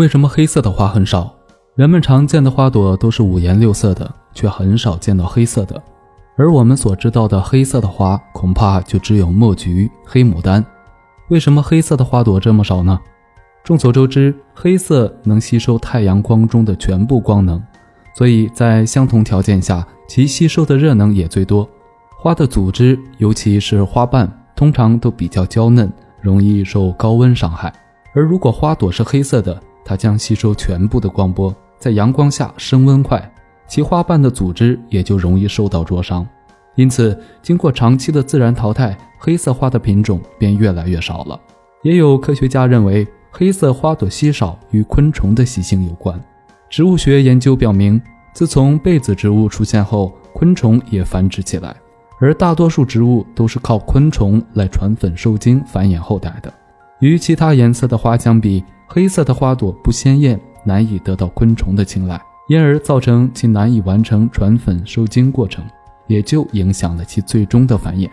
为什么黑色的花很少？人们常见的花朵都是五颜六色的，却很少见到黑色的。而我们所知道的黑色的花，恐怕就只有墨菊、黑牡丹。为什么黑色的花朵这么少呢？众所周知，黑色能吸收太阳光中的全部光能，所以在相同条件下，其吸收的热能也最多。花的组织，尤其是花瓣，通常都比较娇嫩，容易受高温伤害。而如果花朵是黑色的，它将吸收全部的光波，在阳光下升温快，其花瓣的组织也就容易受到灼伤。因此，经过长期的自然淘汰，黑色花的品种便越来越少了。也有科学家认为，黑色花朵稀少与昆虫的习性有关。植物学研究表明，自从被子植物出现后，昆虫也繁殖起来，而大多数植物都是靠昆虫来传粉受精、繁衍后代的。与其他颜色的花相比，黑色的花朵不鲜艳，难以得到昆虫的青睐，因而造成其难以完成传粉受精过程，也就影响了其最终的繁衍。